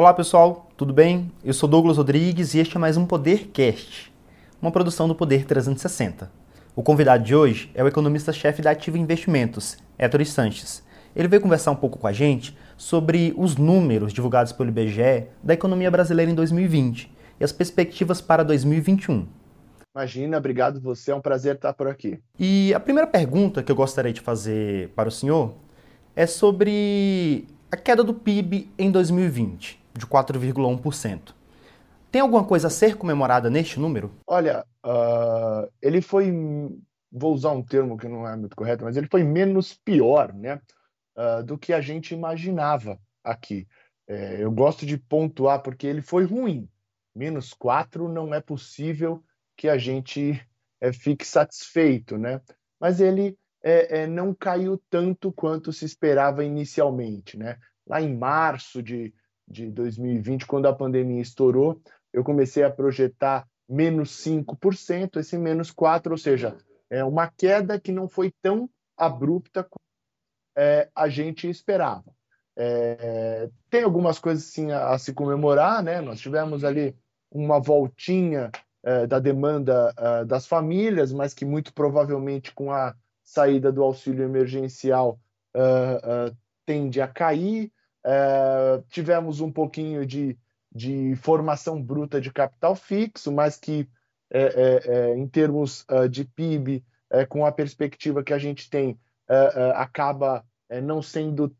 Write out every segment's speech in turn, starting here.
Olá pessoal, tudo bem? Eu sou Douglas Rodrigues e este é mais um Podercast, uma produção do Poder 360. O convidado de hoje é o economista-chefe da Ativa Investimentos, Héctor Sanches. Ele veio conversar um pouco com a gente sobre os números divulgados pelo IBGE da economia brasileira em 2020 e as perspectivas para 2021. Imagina, obrigado você, é um prazer estar por aqui. E a primeira pergunta que eu gostaria de fazer para o senhor é sobre a queda do PIB em 2020 de 4,1%. Tem alguma coisa a ser comemorada neste número? Olha, uh, ele foi, vou usar um termo que não é muito correto, mas ele foi menos pior, né, uh, do que a gente imaginava aqui. É, eu gosto de pontuar porque ele foi ruim. Menos 4 não é possível que a gente é, fique satisfeito, né? Mas ele é, é, não caiu tanto quanto se esperava inicialmente, né? Lá em março de de 2020, quando a pandemia estourou, eu comecei a projetar menos 5%, esse menos 4%, ou seja, é uma queda que não foi tão abrupta como é, a gente esperava. É, tem algumas coisas sim a, a, se comemorar, né? Nós tivemos ali uma voltinha é, da demanda é, das famílias, mas que muito provavelmente com a saída do auxílio emergencial é, é, tende a cair. É, tivemos um pouquinho de, de formação bruta de capital fixo, mas que, é, é, é em termos uh, de PIB, é, com a perspectiva que a gente tem, acaba não sendo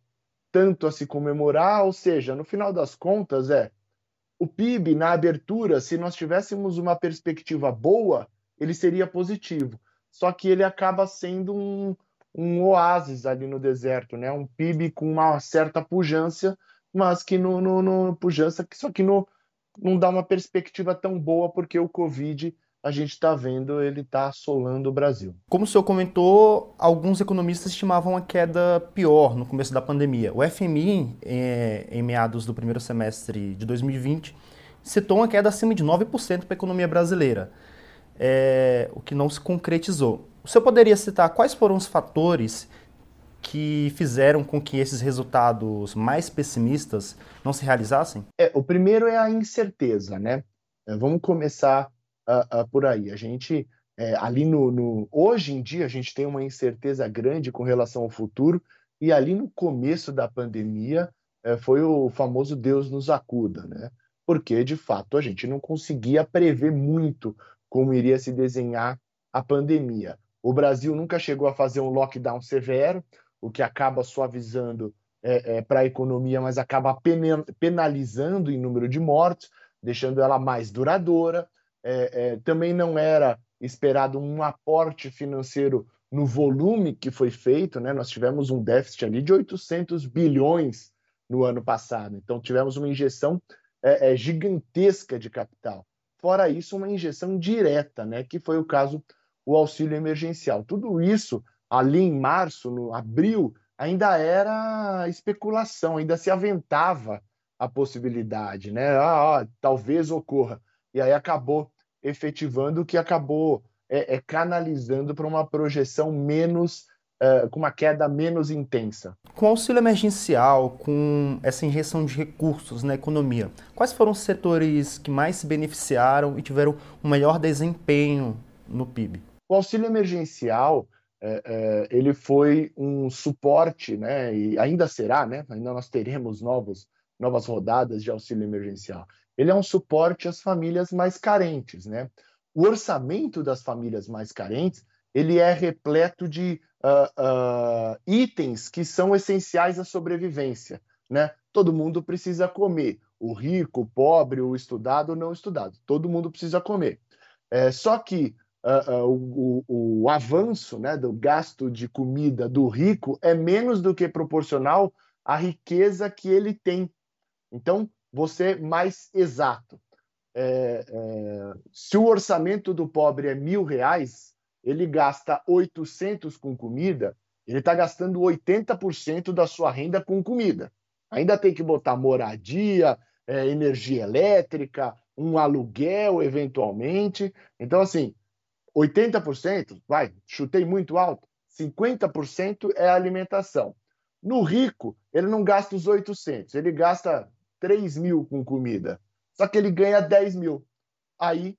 tanto a se comemorar, ou seja, no final das contas, é o PIB na abertura, se nós tivéssemos uma perspectiva boa, ele seria positivo. Só que ele acaba sendo um, um oásis ali no deserto, né? Um PIB com uma certa pujança, mas que no, no, no pujança, só que no, não dá uma perspectiva tão boa porque o Covid a gente está vendo ele está assolando o Brasil. Como o senhor comentou, alguns economistas estimavam a queda pior no começo da pandemia. O FMI, é, em meados do primeiro semestre de 2020, citou uma queda acima de 9% para a economia brasileira, é, o que não se concretizou. O senhor poderia citar quais foram os fatores que fizeram com que esses resultados mais pessimistas não se realizassem? É, o primeiro é a incerteza, né? É, vamos começar uh, uh, por aí. A gente é, ali no, no, hoje em dia a gente tem uma incerteza grande com relação ao futuro e ali no começo da pandemia é, foi o famoso Deus nos acuda, né? Porque de fato a gente não conseguia prever muito como iria se desenhar a pandemia. O Brasil nunca chegou a fazer um lockdown severo, o que acaba suavizando é, é, para a economia, mas acaba penalizando em número de mortes, deixando ela mais duradoura. É, é, também não era esperado um aporte financeiro no volume que foi feito, né? Nós tivemos um déficit ali de 800 bilhões no ano passado, então tivemos uma injeção é, é, gigantesca de capital. Fora isso, uma injeção direta, né? Que foi o caso o auxílio emergencial. Tudo isso, ali em março, no abril, ainda era especulação, ainda se aventava a possibilidade, né? Ah, ah talvez ocorra. E aí acabou efetivando o que acabou é, é canalizando para uma projeção menos Uh, com uma queda menos intensa. Com o auxílio emergencial, com essa injeção de recursos na economia, quais foram os setores que mais se beneficiaram e tiveram um melhor desempenho no PIB? O auxílio emergencial é, é, ele foi um suporte, né, e ainda será, né, ainda nós teremos novos, novas rodadas de auxílio emergencial. Ele é um suporte às famílias mais carentes, né? O orçamento das famílias mais carentes ele é repleto de uh, uh, itens que são essenciais à sobrevivência, né? Todo mundo precisa comer, o rico, o pobre, o estudado, o não estudado, todo mundo precisa comer. É, só que uh, uh, o, o, avanço né, do gasto de comida do rico é menos do que proporcional à riqueza que ele tem. Então, você mais exato. É, é, se o orçamento do pobre é mil reais, ele gasta 800 com comida, ele está gastando 80% da sua renda com comida. Ainda tem que botar moradia, é, energia elétrica, um aluguel, eventualmente. Então, assim, 80%, vai, chutei muito alto, 50% é alimentação. No rico, ele não gasta os 800, ele gasta 3 mil com comida. Só que ele ganha 10 mil. Aí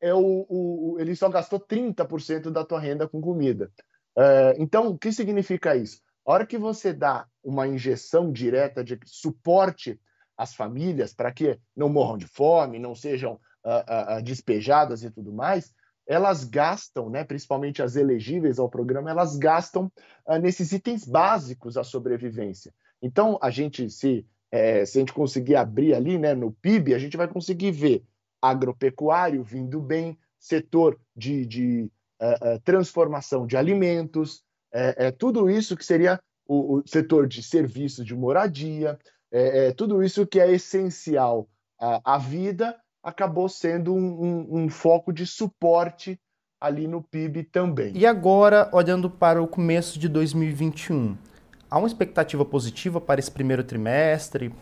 é o, o ele só gastou 30% da tua renda com comida. É, então, o que significa isso? A hora que você dá uma injeção direta de suporte às famílias para que não morram de fome, não sejam uh, uh, despejadas e tudo mais, elas gastam, né, principalmente as elegíveis ao programa, elas gastam uh, nesses itens básicos da sobrevivência. Então, a gente, se, é, se a gente conseguir abrir ali né, no PIB, a gente vai conseguir ver agropecuário vindo bem, setor de, de uh, uh, transformação de alimentos, é, é, tudo isso que seria o, o, setor de serviços de moradia, é, é tudo isso que é essencial à, à vida, acabou sendo um, um, um foco de suporte ali no PIB também. E agora, olhando para o começo de 2021, há uma expectativa positiva para esse primeiro trimestre,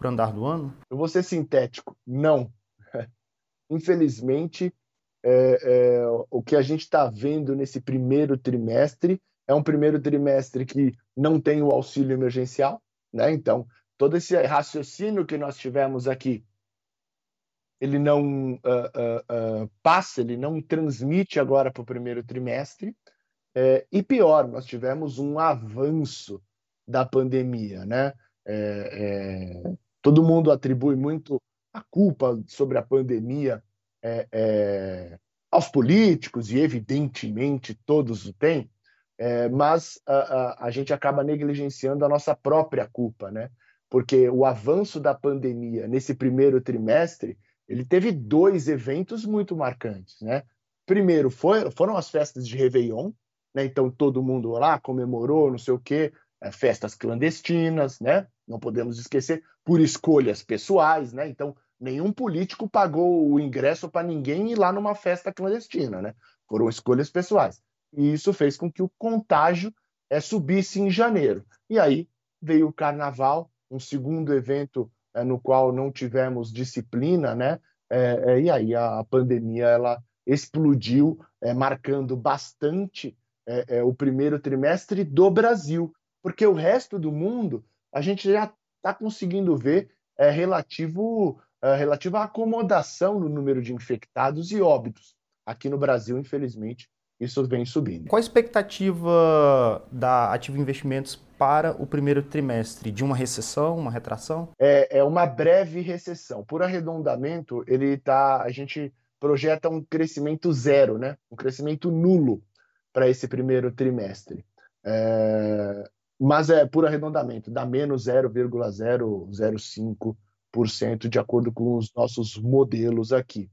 para o andar do ano? Eu vou ser sintético, não. Infelizmente, é, é, o que a gente está vendo nesse primeiro trimestre é um primeiro trimestre que não tem o auxílio emergencial, né? Então, todo esse raciocínio que nós tivemos aqui, ele não uh, uh, uh, passa, ele não transmite agora para o primeiro trimestre. É, e pior, nós tivemos um avanço da pandemia, né? É, é, todo mundo atribui muito a culpa sobre a pandemia é, é, aos políticos, e evidentemente todos o têm, é, mas a, a, a, gente acaba negligenciando a nossa própria culpa, né? Porque o avanço da pandemia nesse primeiro trimestre, ele teve dois eventos muito marcantes, né? Primeiro foi, foram as festas de Réveillon, né? Então todo mundo lá comemorou, não sei o quê, é, festas clandestinas, né? Não podemos esquecer, por escolhas pessoais, né? Então, nenhum político pagou o ingresso para ninguém ir lá numa festa clandestina, né? Foram escolhas pessoais. E isso fez com que o contágio é, subisse em janeiro. E aí veio o carnaval, um segundo evento é, no qual não tivemos disciplina, né? É, é e aí a, pandemia ela explodiu, é, marcando bastante é, o primeiro trimestre do Brasil porque o resto do mundo a gente já está conseguindo ver é, relativo, é, relativo à acomodação no número de infectados e óbitos. Aqui no Brasil, infelizmente, isso vem subindo. Qual a expectativa da Ativo Investimentos para o primeiro trimestre? De uma recessão, uma retração? É, é uma breve recessão. Por arredondamento, ele tá, a gente projeta um crescimento zero, né? um crescimento nulo para esse primeiro trimestre. É, mas é por arredondamento, dá menos 0,005% de acordo com os nossos modelos aqui.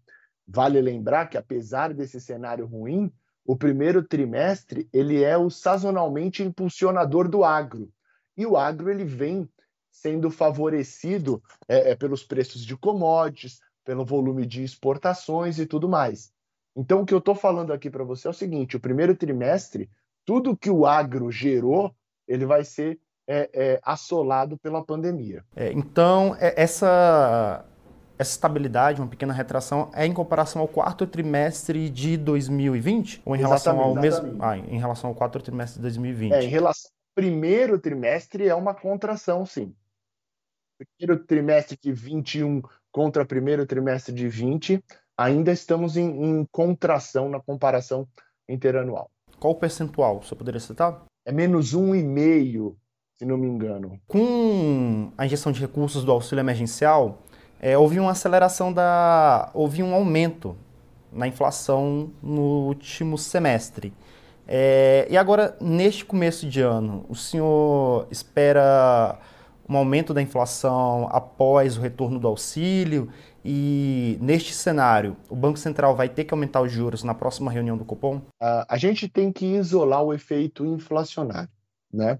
Vale lembrar que apesar desse cenário ruim, o primeiro trimestre ele é o sazonalmente impulsionador do agro. E o agro ele vem sendo favorecido é, é, pelos preços de commodities, pelo volume de exportações e tudo mais. Então, o que eu estou falando aqui para você é o seguinte: o primeiro trimestre, tudo que o agro gerou ele vai ser é, é, assolado pela pandemia. É, então, é, essa, essa estabilidade, uma pequena retração, é em comparação ao quarto trimestre de 2020? Ou em relação ao mesmo. Ah, em relação ao quarto trimestre de 2020? É, em relação ao primeiro trimestre, é uma contração, sim. Primeiro trimestre de 21 contra primeiro trimestre de 20, ainda estamos em, em contração na comparação interanual. Qual o percentual? Você poderia citar? é menos um e meio, se não me engano. Com a injeção de recursos do auxílio emergencial, é, houve uma aceleração da. houve um aumento na inflação no último semestre. É, e agora, neste começo de ano, o senhor espera um aumento da inflação após o retorno do auxílio? E neste cenário, o Banco Central vai ter que aumentar os juros na próxima reunião do Copom? A gente tem que isolar o efeito inflacionário, né?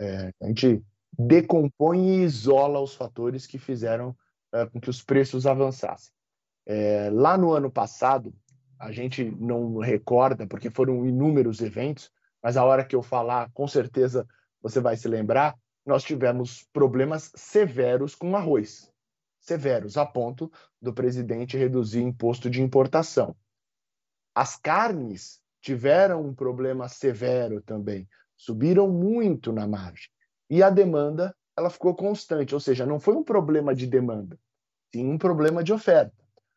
É, a gente decompõe e isola os fatores que fizeram uh, com que os preços avançassem. É, lá no ano passado, a gente não recorda, porque foram inúmeros eventos, mas a hora que eu falar, com certeza você vai se lembrar, nós tivemos problemas severos com arroz severos, a ponto do presidente reduzir imposto de importação. As carnes tiveram um problema severo também, subiram muito na margem. E a demanda ela ficou constante, ou seja, não foi um problema de demanda, sim um problema de oferta.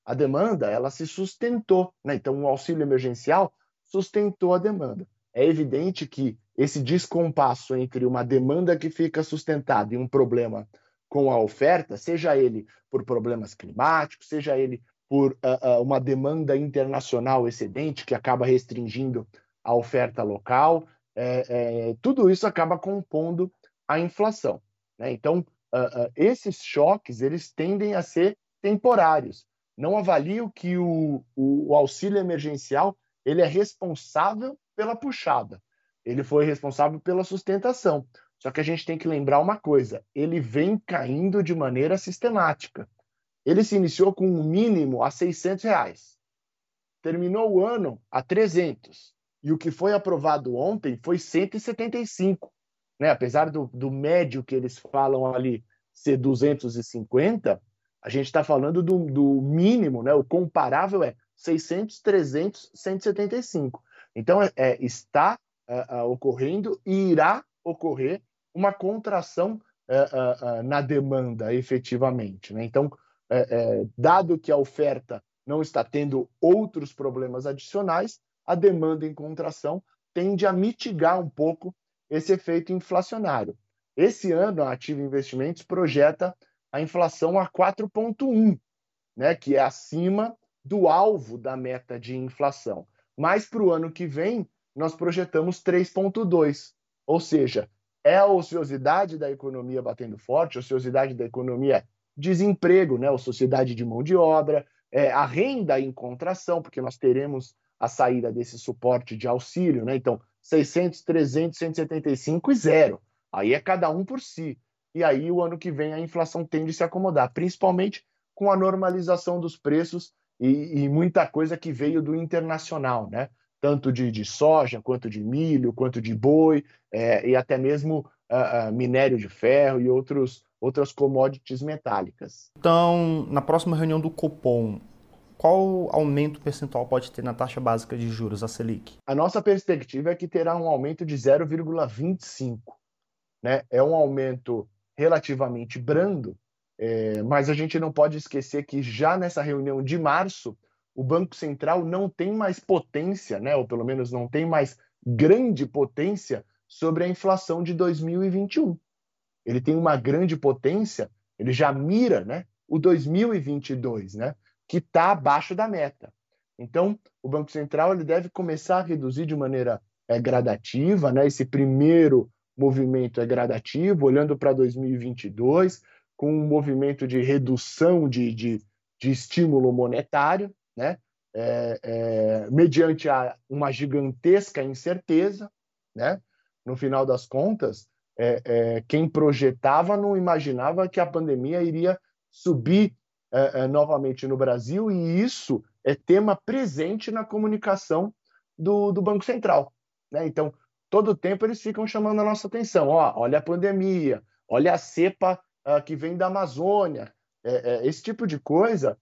A demanda, ela se sustentou, né? Então o auxílio emergencial sustentou a demanda. É evidente que esse descompasso entre uma demanda que fica sustentada e um problema com a oferta, seja ele por problemas climáticos, seja ele por uh, uh, uma demanda internacional excedente que acaba restringindo a oferta local, é, é, tudo isso acaba compondo a inflação. Né? Então, uh, esses choques eles tendem a ser temporários. Não avalio que o, o, o auxílio emergencial ele é responsável pela puxada. Ele foi responsável pela sustentação. Só que a gente tem que lembrar uma coisa: ele vem caindo de maneira sistemática. Ele se iniciou com um mínimo a 600 reais. Terminou o ano a 300. E o que foi aprovado ontem foi 175. Né? Apesar do, do médio que eles falam ali ser 250, a gente está falando do, do, mínimo, né? o comparável é 600, 300, 175. Então, é, é está uh, uh, ocorrendo e irá ocorrer uma contração uh, na demanda, efetivamente. Né? Então, é, é, dado que a oferta não está tendo outros problemas adicionais, a demanda em contração tende a mitigar um pouco esse efeito inflacionário. Esse ano, a Ativa Investimentos projeta a inflação a 4,1, né, que é acima do alvo da meta de inflação. Mas para o ano que vem, nós projetamos 3,2, ou seja, é a ociosidade da economia batendo forte, a ociosidade da economia desemprego, né, a sociedade de mão de obra, é, a renda em contração, porque nós teremos a saída desse suporte de auxílio, né? Então, 600, 300, 175 e zero. Aí é cada um por si. E aí, o ano que vem, a inflação tende a se acomodar, principalmente com a normalização dos preços e, e muita coisa que veio do internacional, né? Tanto de, de soja, quanto de milho, quanto de boi, é, e até mesmo uh, uh, minério de ferro e outros, outras commodities metálicas. Então, na próxima reunião do Copom, qual aumento percentual pode ter na taxa básica de juros, a Selic? A nossa perspectiva é que terá um aumento de 0,25. Né? É um aumento relativamente brando, é, mas a gente não pode esquecer que já nessa reunião de março, o Banco Central não tem mais potência, né? ou pelo menos não tem mais grande potência sobre a inflação de 2021 ele tem uma grande potência, ele já mira né, o 2022, né, que está abaixo da meta. Então, o Banco Central ele deve começar a reduzir de maneira é, gradativa, né, esse primeiro movimento é gradativo, olhando para 2022, com um movimento de redução de, de, de estímulo monetário, né, é, é, mediante a, uma gigantesca incerteza, né, no final das contas, é, é, quem projetava não imaginava que a pandemia iria subir é, é, novamente no Brasil, e isso é tema presente na comunicação do, do Banco Central. Né? Então, todo tempo eles ficam chamando a nossa atenção. Ó, olha a pandemia, olha a cepa uh, que vem da Amazônia. É, é, esse tipo de coisa,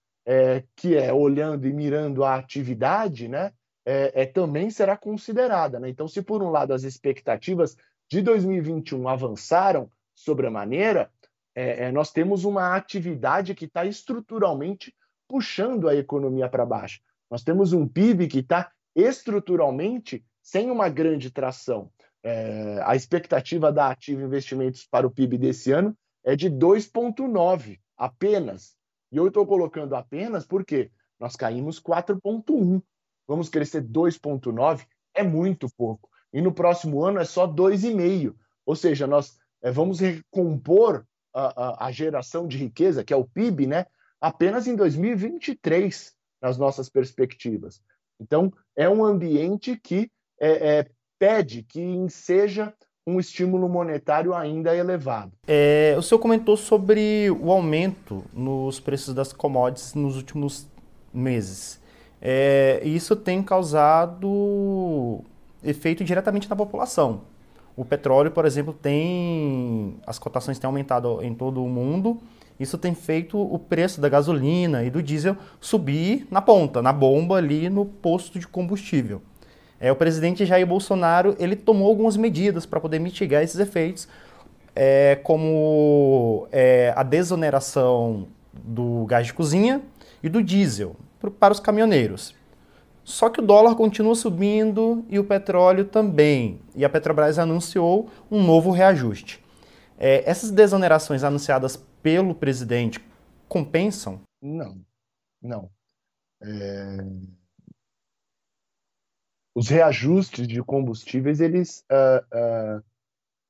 que é olhando e mirando a atividade, né? É, também será considerada. Né? Então, se por um lado as expectativas de 2021 avançaram sobre a maneira, é, é, nós temos uma atividade que está estruturalmente puxando a economia para baixo. Nós temos um PIB que está estruturalmente sem uma grande tração. É, a expectativa da Ativa Investimentos para o PIB desse ano é de 2,9 apenas. E eu estou colocando apenas porque nós caímos 4,1. Vamos crescer 2,9 é muito pouco e no próximo ano é só 2,5. Ou seja, nós é, vamos recompor a, a, geração de riqueza, que é o PIB, né, apenas em 2023, nas nossas perspectivas. Então, é um ambiente que é, é, pede que seja um estímulo monetário ainda elevado. É, o senhor comentou sobre o aumento nos preços das commodities nos últimos meses. É, isso tem causado efeito diretamente na população. O petróleo, por exemplo, tem as cotações têm aumentado em todo o mundo. Isso tem feito o preço da gasolina e do diesel subir na ponta, na bomba ali no posto de combustível. É, o presidente Jair Bolsonaro ele tomou algumas medidas para poder mitigar esses efeitos. é, como é, a desoneração do gás de cozinha e do diesel para os caminhoneiros. Só que o dólar continua subindo e o petróleo também. E a Petrobras anunciou um novo reajuste. É, essas desonerações anunciadas pelo presidente compensam? Não, não. É... Os reajustes de combustíveis, eles. Uh, uh,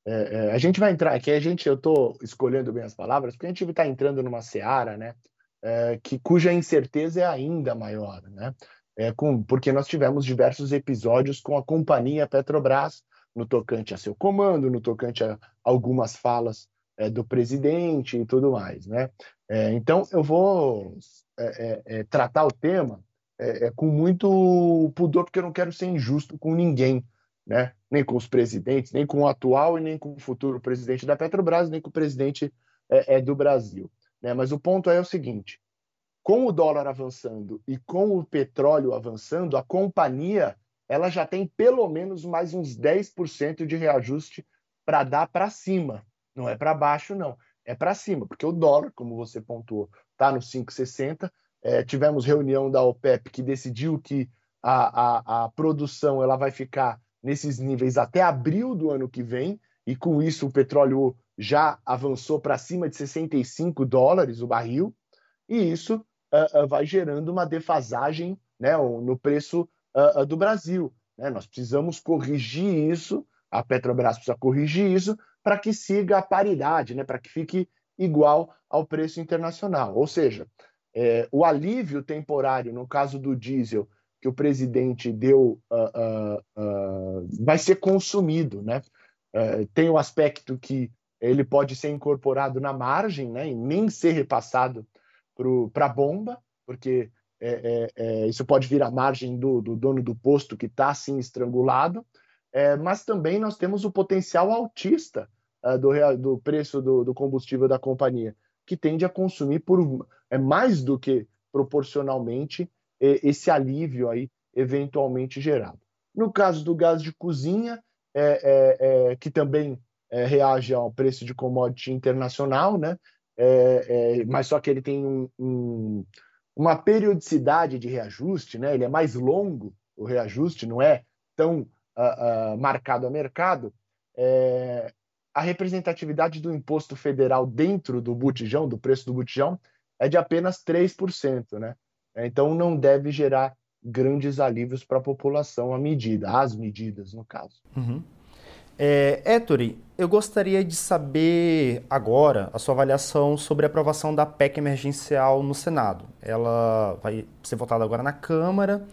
é, a gente vai entrar aqui, a gente, eu estou escolhendo bem as palavras, porque a gente está entrando numa seara, né? É, que, cuja incerteza é ainda maior, né? É, com, porque nós tivemos diversos episódios com a companhia Petrobras no tocante a seu comando, no tocante a algumas falas é, do presidente e tudo mais, né? É, então eu vou é, é, tratar o tema com muito pudor, porque eu não quero ser injusto com ninguém, né? Nem com os presidentes, nem com o atual e nem com o futuro presidente da Petrobras, nem com o presidente do Brasil. Né? Mas o ponto é o seguinte: com o dólar avançando e com o petróleo avançando, a companhia ela já tem pelo menos mais uns 10% de reajuste para dar para cima. Não é para baixo, não. É para cima, porque o dólar, como você pontuou, está no 5,60. É, tivemos reunião da OPEP que decidiu que a, a, a produção ela vai ficar nesses níveis até abril do ano que vem, e com isso o petróleo já avançou para cima de 65 dólares o barril, e isso vai gerando uma defasagem né, no preço uh, do Brasil. Né? Nós precisamos corrigir isso, a Petrobras precisa corrigir isso para que siga a paridade, né, para que fique igual ao preço internacional. Ou seja, é, o alívio temporário, no caso do diesel, que o presidente deu, vai ser consumido. Né? É, tem o aspecto que ele pode ser incorporado na margem, né, e nem ser repassado para a bomba, porque é, é, é, isso pode vir à margem do, do dono do posto que está assim estrangulado, é, mas também nós temos o potencial altista é, do, do, preço do, do, combustível da companhia, que tende a consumir por é mais do que proporcionalmente esse alívio aí eventualmente gerado. No caso do gás de cozinha, que também é, reage ao preço de commodity internacional, né? É, é, mas só que ele tem um, um, uma periodicidade de reajuste, né? Ele é mais longo, o reajuste não é tão uh, uh, marcado a mercado. É, a representatividade do imposto federal dentro do botijão, do preço do botijão, é de apenas 3%, né? Então não deve gerar grandes alívios para a população a medida, as medidas, no caso. Uhum. É, Ettore, eu gostaria de saber agora a sua avaliação sobre a aprovação da PEC emergencial no Senado. Ela vai ser votada agora na Câmara,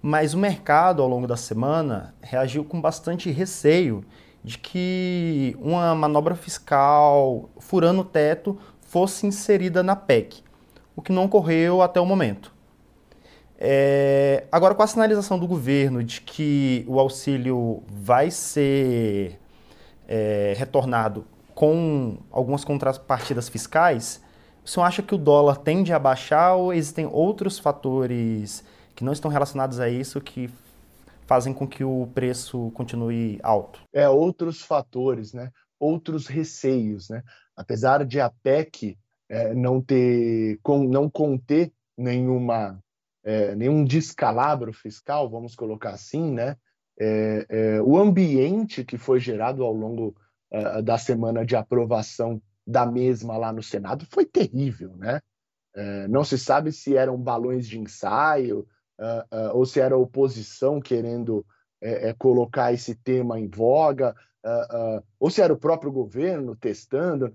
mas o mercado, ao longo da semana, reagiu com bastante receio de que uma manobra fiscal furando o teto fosse inserida na PEC, o que não ocorreu até o momento. É, agora, com a sinalização do governo de que o auxílio vai ser é, retornado com algumas contrapartidas fiscais, o senhor acha que o dólar tende a baixar ou existem outros fatores que não estão relacionados a isso que fazem com que o preço continue alto? É, outros fatores, né? outros receios. Né? Apesar de a PEC é, não ter, com, não conter nenhuma é, nenhum descalabro fiscal, vamos colocar assim, né? É, é, o ambiente que foi gerado ao longo é, da semana de aprovação da mesma lá no Senado foi terrível, né? É, não se sabe se eram balões de ensaio é, ou se era a oposição querendo colocar esse tema em voga, ou se era o próprio governo testando.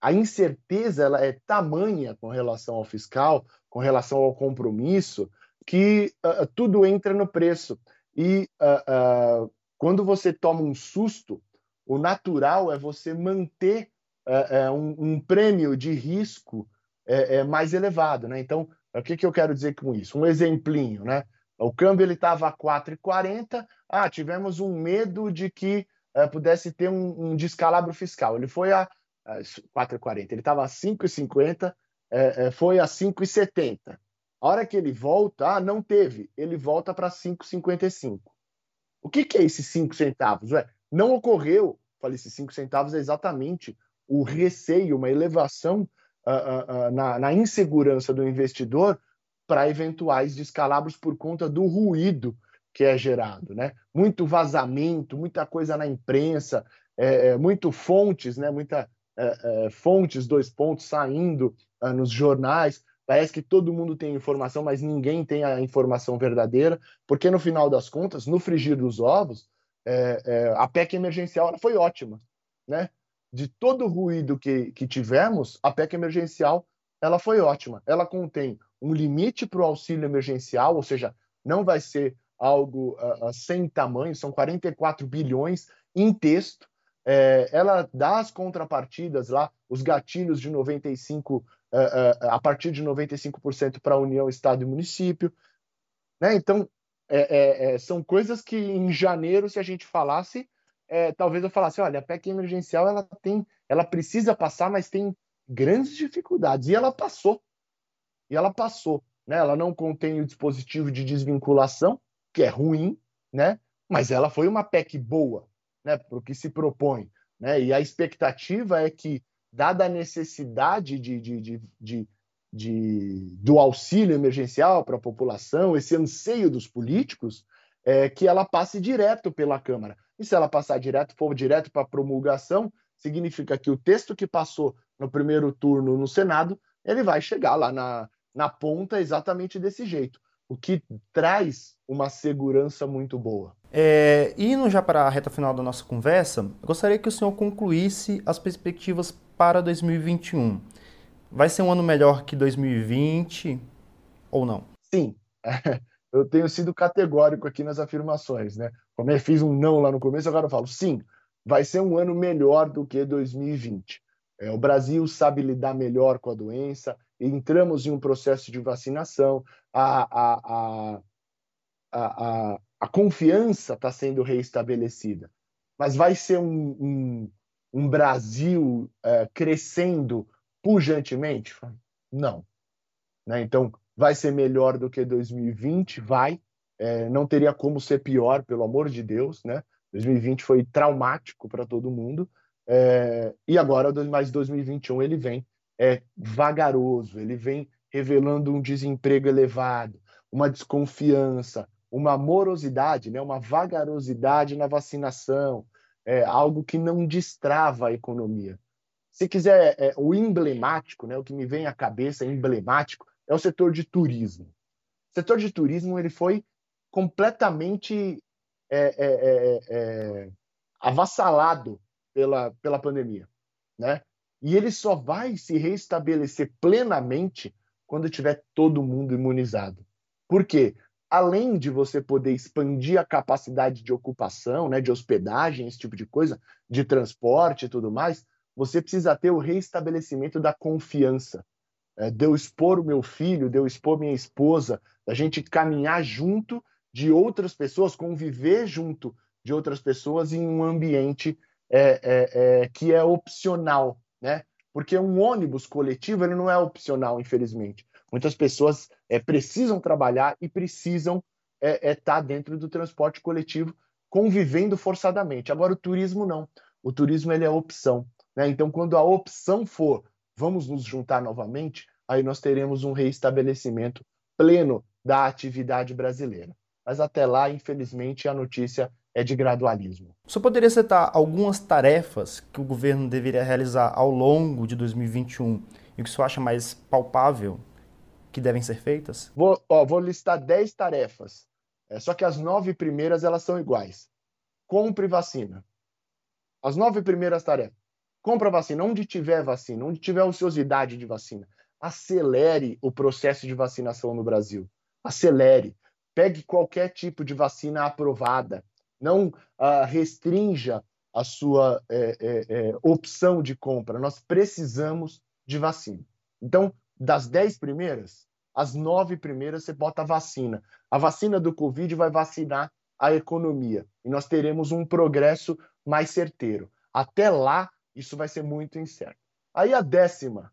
A incerteza ela é tamanha com relação ao fiscal com relação ao compromisso, que uh, tudo entra no preço. E uh, uh, quando você toma um susto, o natural é você manter um, um, prêmio de risco mais elevado. Né? Então, o que, que eu quero dizer com isso? Um exemplinho, né? O câmbio estava a 4,40. Ah, tivemos um medo de que pudesse ter um, um, descalabro fiscal. Ele foi a 4,40. Ele estava a 5,50 é, foi a 5,70. A hora que ele volta, ah, não teve, ele volta para 5,55. O que, que é esses 5 centavos? Ué, não ocorreu, falei, esses 5 centavos é exatamente o receio, uma elevação uh, uh, na, na insegurança do investidor para eventuais descalabros por conta do ruído que é gerado, né? Muito vazamento, muita coisa na imprensa, é, é, muito fontes, né? Muita é, é fontes, dois pontos saindo uh, nos jornais. Parece que todo mundo tem informação, mas ninguém tem a informação verdadeira, porque no final das contas, no frigir dos ovos, é, a PEC emergencial foi ótima, né? De todo o ruído que, que tivemos, a PEC emergencial ela foi ótima. Ela contém um limite para o auxílio emergencial, ou seja, não vai ser algo uh, sem tamanho, são 44 bilhões em texto. É, ela dá as contrapartidas lá, os gatilhos de 95, uh, a partir de 95% para a União, Estado e município. Né? Então, é, é, é, são coisas que em janeiro, se a gente falasse, é, talvez eu falasse, olha, a PEC emergencial ela tem, ela precisa passar, mas tem grandes dificuldades. E ela passou. E ela passou. Né? Ela não contém o dispositivo de desvinculação, que é ruim, né? mas ela foi uma PEC boa né? para o que se propõe. Né? E a expectativa é que, dada a necessidade de, de, de, de, do auxílio emergencial para a população, esse anseio dos políticos, é, que ela passe direto pela Câmara. E se ela passar direto, for direto para promulgação, significa que o texto que passou no primeiro turno no Senado, ele vai chegar lá na, na ponta exatamente desse jeito, o que traz uma segurança muito boa. É, indo já para a reta final da nossa conversa, gostaria que o senhor concluísse as perspectivas para 2021. Vai ser um ano melhor que 2020 ou não? Sim. Eu tenho sido categórico aqui nas afirmações, né? Como eu fiz um não lá no começo, agora eu falo sim, vai ser um ano melhor do que 2020. É, o Brasil sabe lidar melhor com a doença, entramos em um processo de vacinação, a, a, a, a, a confiança está sendo reestabelecida. Mas vai ser um, um, um Brasil é, crescendo pujantemente? Não. Né? Então, vai ser melhor do que 2020? Vai. É, não teria como ser pior, pelo amor de Deus. Né? 2020 foi traumático para todo mundo. É, e agora, mais 2021, ele vem é, vagaroso, ele vem revelando um desemprego elevado, uma desconfiança, uma morosidade, né, uma vagarosidade na vacinação, é, algo que não destrava a economia. Se quiser, é, o emblemático, né, o que me vem à cabeça emblemático, é o setor de turismo. O setor de turismo ele foi completamente é, é, é, é avassalado pela, pela pandemia, né? E ele só vai se restabelecer plenamente quando tiver todo mundo imunizado. Por quê? Além de você poder expandir a capacidade de ocupação, né, de hospedagem, esse tipo de coisa, de transporte e tudo mais, você precisa ter o reestabelecimento da confiança. É, de eu expor o meu filho, de eu expor minha esposa, da gente caminhar junto de outras pessoas, conviver junto de outras pessoas em um ambiente é, é, é, que é opcional, né? Porque um ônibus coletivo ele não é opcional, infelizmente. Muitas pessoas é, precisam trabalhar e precisam estar é, é, tá dentro do transporte coletivo, convivendo forçadamente. Agora o turismo não. O turismo ele é opção, né? Então quando a opção for vamos nos juntar novamente, aí nós teremos um reestabelecimento pleno da atividade brasileira. Mas até lá, infelizmente, a notícia é de gradualismo. Você poderia citar algumas tarefas que o governo deveria realizar ao longo de 2021 e que você acha mais palpável que devem ser feitas? Vou, ó, vou listar 10 tarefas, é, só que as nove primeiras elas são iguais. Compre vacina. As nove primeiras tarefas. Compra vacina onde tiver vacina, onde tiver ociosidade de vacina. Acelere o processo de vacinação no Brasil. Acelere. Pegue qualquer tipo de vacina aprovada não uh, restrinja a sua é, é, é, opção de compra. Nós precisamos de vacina. Então, das dez primeiras, as nove primeiras você bota a vacina. A vacina do Covid vai vacinar a economia e nós teremos um progresso mais certeiro. Até lá, isso vai ser muito incerto. Aí a décima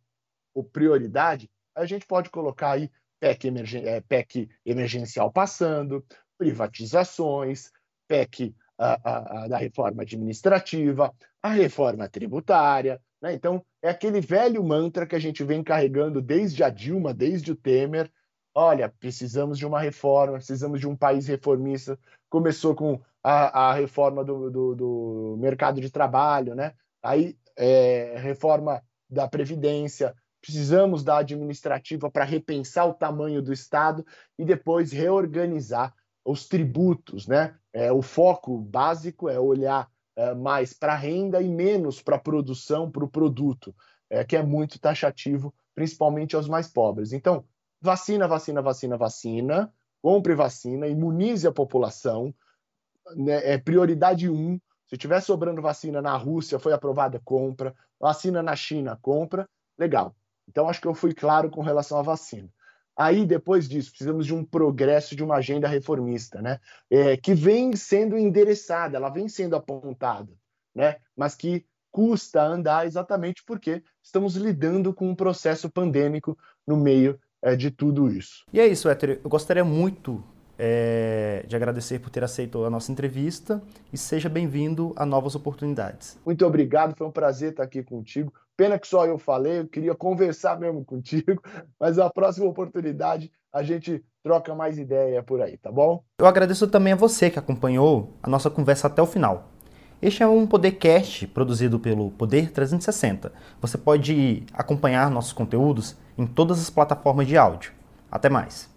o prioridade, a gente pode colocar aí PEC, emergen é, PEC emergencial passando, privatizações, PEC a, a, a, da reforma administrativa, a reforma tributária, Né? Então, é aquele velho mantra que a gente vem carregando desde a Dilma, desde o Temer. Olha, precisamos de uma reforma, precisamos de um país reformista. Começou com a, reforma do, do, do, mercado de trabalho, né? aí é, reforma da Previdência, precisamos da administrativa para repensar o tamanho do Estado e depois reorganizar os tributos, né? É, o foco básico é olhar é, mais para a renda e menos para a produção, para o produto, é, que é muito taxativo, principalmente aos mais pobres. Então, vacina, vacina, vacina, vacina, compre vacina, imunize a população, né, é prioridade um. Se tiver sobrando vacina na Rússia, foi aprovada, compra. Vacina na China, compra. Legal. Então, acho que eu fui claro com relação à vacina. Aí, depois disso, precisamos de um progresso, de uma agenda reformista, né? É, que vem sendo endereçada, ela vem sendo apontada, né? Mas que custa andar exatamente porque estamos lidando com um processo pandêmico no meio é, de tudo isso. E é isso, Héctor. Eu gostaria muito é, de agradecer por ter aceito a nossa entrevista e seja bem-vindo a novas oportunidades. Muito obrigado, foi um prazer estar aqui contigo. Pena que só eu falei, eu queria conversar mesmo contigo, mas a próxima oportunidade a gente troca mais ideia por aí, tá bom? Eu agradeço também a você que acompanhou a nossa conversa até o final. Este é um Podercast produzido pelo Poder 360. Você pode acompanhar nossos conteúdos em todas as plataformas de áudio. Até mais.